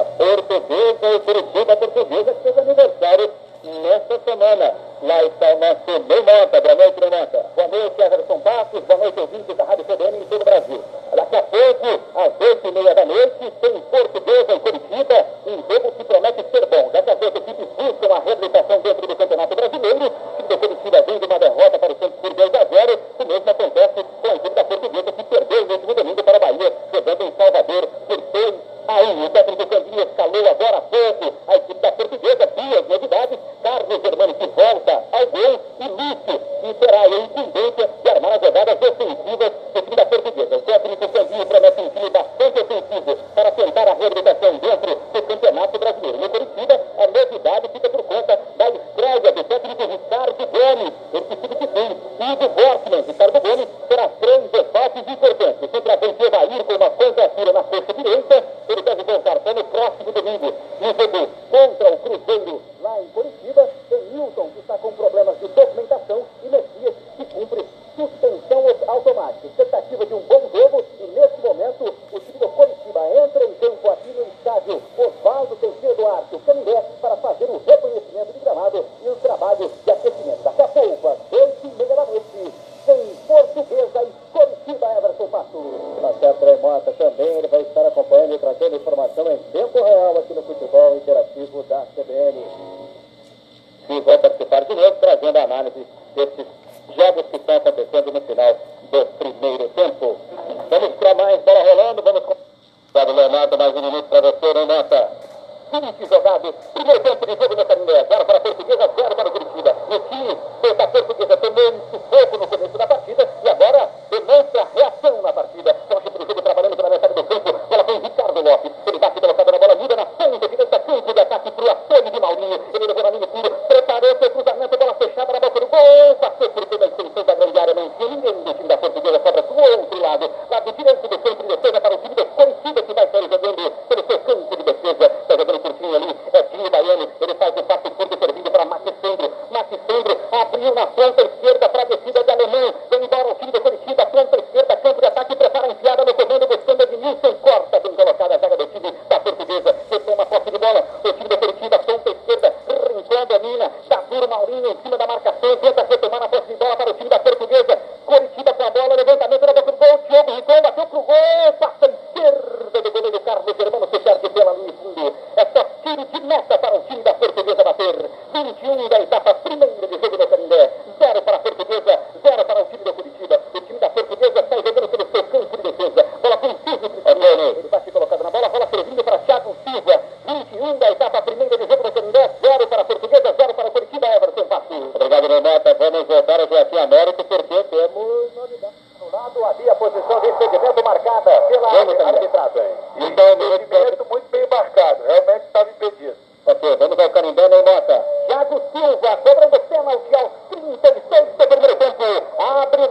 A portuguesa e Curitiba portuguesa que fez aniversário nesta semana. Lá está o nosso Ney. Boa noite, Ney. Boa noite, Everson Passos. Boa noite, ouvintes da Rádio CBN em todo o Brasil. Daqui a pouco, às oito e meia da noite, tem Portuguesa e Curitiba, um jogo que promete ser bom. Que as duas equipes buscam a reabilitação dentro do Campeonato Brasileiro, o time do Curitiba vem de uma derrota para o Santos por 2 a 0. O mesmo acontece com a equipe da Portuguesa, que perdeu no último domingo para a Bahia, jogando em Salvador por 2 a 1. O técnico Candinho escalou agora há pouco a equipe da Portuguesa, duas novidades, Carlos Germano que volta ao gol e Lúcio, que terá a incumbência de armar as jogadas ofensivas do time da Portuguesa. O técnico Candinho promete um time bastante ofensivo para tentar a reabilitação dentro do Campeonato Brasileiro. No Curitiba, a novidade fica por conta da estreia do técnico Ricardo Gomes, ele que substitui e do Bortman. Ricardo Gomes terá três desfalques importantes. O centroavante Evair com uma contratura na coxa direita, ele deve voltar só no próximo domingo, no jogo contra o Cruzeiro lá em Curitiba. Tem Milton, que está com problemas de documentação, e Messias, que cumpre suspensão automática. Expectativa de um bom jogo, e nesse momento o time do Curitiba entra em campo aqui no estádio Oswaldo Teixeira Duarte, o Canindé, para fazer o reconhecimento de gramado e o trabalho de aquecimento. Daqui a pouco, às oito e meia da noite, tem Portuguesa e Curitiba, Everson Passos. Tremota também, ele vai estar acompanhando e trazendo informação em tempo real aqui no futebol interativo da CBN. E vai participar de novo, trazendo a análise desses jogos que estão acontecendo no final do primeiro tempo. Vamos para mais bola rolando, vamos com. Leonardo, mais um minuto para você, Nota? 20 jogados, primeiro tempo de jogo no Canindé, 0 para a Portuguesa, 0 para o Curitiba. O time da Portuguesa tomou um sufoco no começo da partida e agora demonstra reação na partida. Torce para o jogo trabalhando pela metade do campo, bola com Ricardo Lopes. Ele bate colocado na bola, muda na ponta direita, campo de ataque para o apoio de Maurinho. Ele levou na linha puro, preparou seu cruzamento, bola fechada na boca do gol, passou por toda a extensão da grande área, não tinha ninguém do time da Portuguesa, sobra para o outro lado, lado direito do campo de defesa para o time do Curitiba que vai sair jogando pelo seu campo de defesa. Está jogando curtinho ali, é Dinho Baiano, ele faz o passe curto servindo para Max Sandro. Max Sandro abriu na ponta esquerda para a descida de Alemão, vem embora o time do Curitiba, ponta esquerda, campo de ataque, prepara a enfiada no comando, buscando Edmilson, corta, bem colocada a zaga do time da Portuguesa, retoma a posse de bola, o time do Curitiba, ponta esquerda, rincão domina, dá duro Maurinho em cima da marcação, tenta retomar a posse de bola para o time da Portuguesa, Curitiba com a bola, levantamento na boca do gol, Diogo Rincon bateu pro gol, passa a esquerda do goleiro Carlos Germano, se perde pela linha de fundo, é só de meta para o time da Portuguesa bater, 21 da etapa primeira de jogo do Canindé, 0 para a Portuguesa, 0 para o time do Curitiba, o time da Portuguesa sai jogando pelo seu campo de defesa, bola com Silvio ele vai ser colocado na bola, bola servindo para Thiago Silva, 21 da etapa primeira de jogo do Canindé, 0 para a Portuguesa, 0 para o Curitiba, Everton Passos. Obrigado, Renata. Vamos voltar ao Joaquim Américo, porque temos novidade. No lado havia a posição de impedimento marcada pela Vamos, Canindé. arbitragem. Então, impedimento muito bem marcado, realmente estava impedido. Ok, vamos ao Canindé, Ney Mota. Thiago Silva cobrando pênalti aos 36 do primeiro tempo. Abre o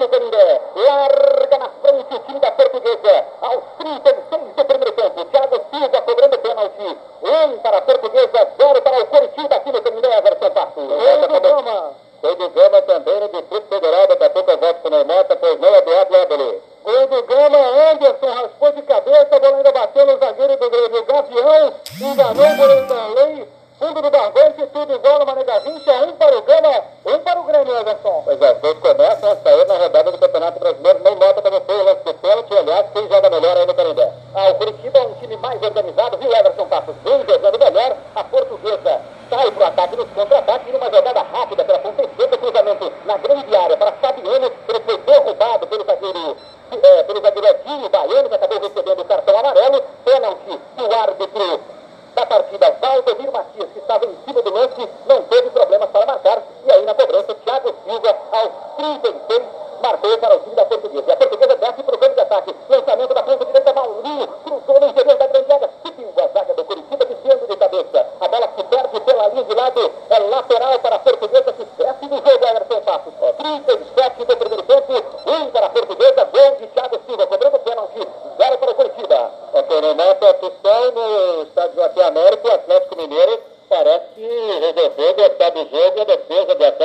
no Canindé. Larga na frente o time da Portuguesa. Aos 36 do primeiro tempo. Thiago Silva cobrando pênalti. Um para a Portuguesa, zero para o Curitiba aqui no Canindé. Everton Passos. Gol do Gama. Gol do Gama também no Distrito Federal. Daqui a pouco eu volto com o Mota, pois não, Eduardo Ebele. Gol do Gama, Anderson raspou de cabeça, a bola ainda bateu no zagueiro do Grêmio, Gavião, enganou o goleiro Danley, fundo do barbante, tudo igual no Mané Garrincha, um para o Gama, um para o Grêmio, Anderson. Pois é, os dois começam a sair na rodada do Campeonato Brasileiro. Ney Mota também foi o lance do pênalti. Aliás, quem joga melhor aí no Canindé? Ah, o Curitiba é um time mais organizado, viu, Everson Passos? Vem jogando melhor, a portuguesa sai pro ataque nos contra-ataques, numa jogada rápida pela ponta esquerda, cruzamento na grande área para Fabiano, ele foi derrubado pelo zagueiro, é, pelo Edinho Baiano, que acabou recebendo o cartão amarelo, pênalti do árbitro. Da partida, Valdemir Matias, que estava em cima do lance, não teve problemas para marcar, e aí na cobrança, Thiago Silva, aos 36, marcou para o 2 para a portuguesa, gol de Thiago Silva, cobrando o pênalti, 0 para o Curitiba. Ok, no a apostão no estádio Joaquim América, o Atlético Mineiro parece resolver gostar do jogo a defesa do Atlético.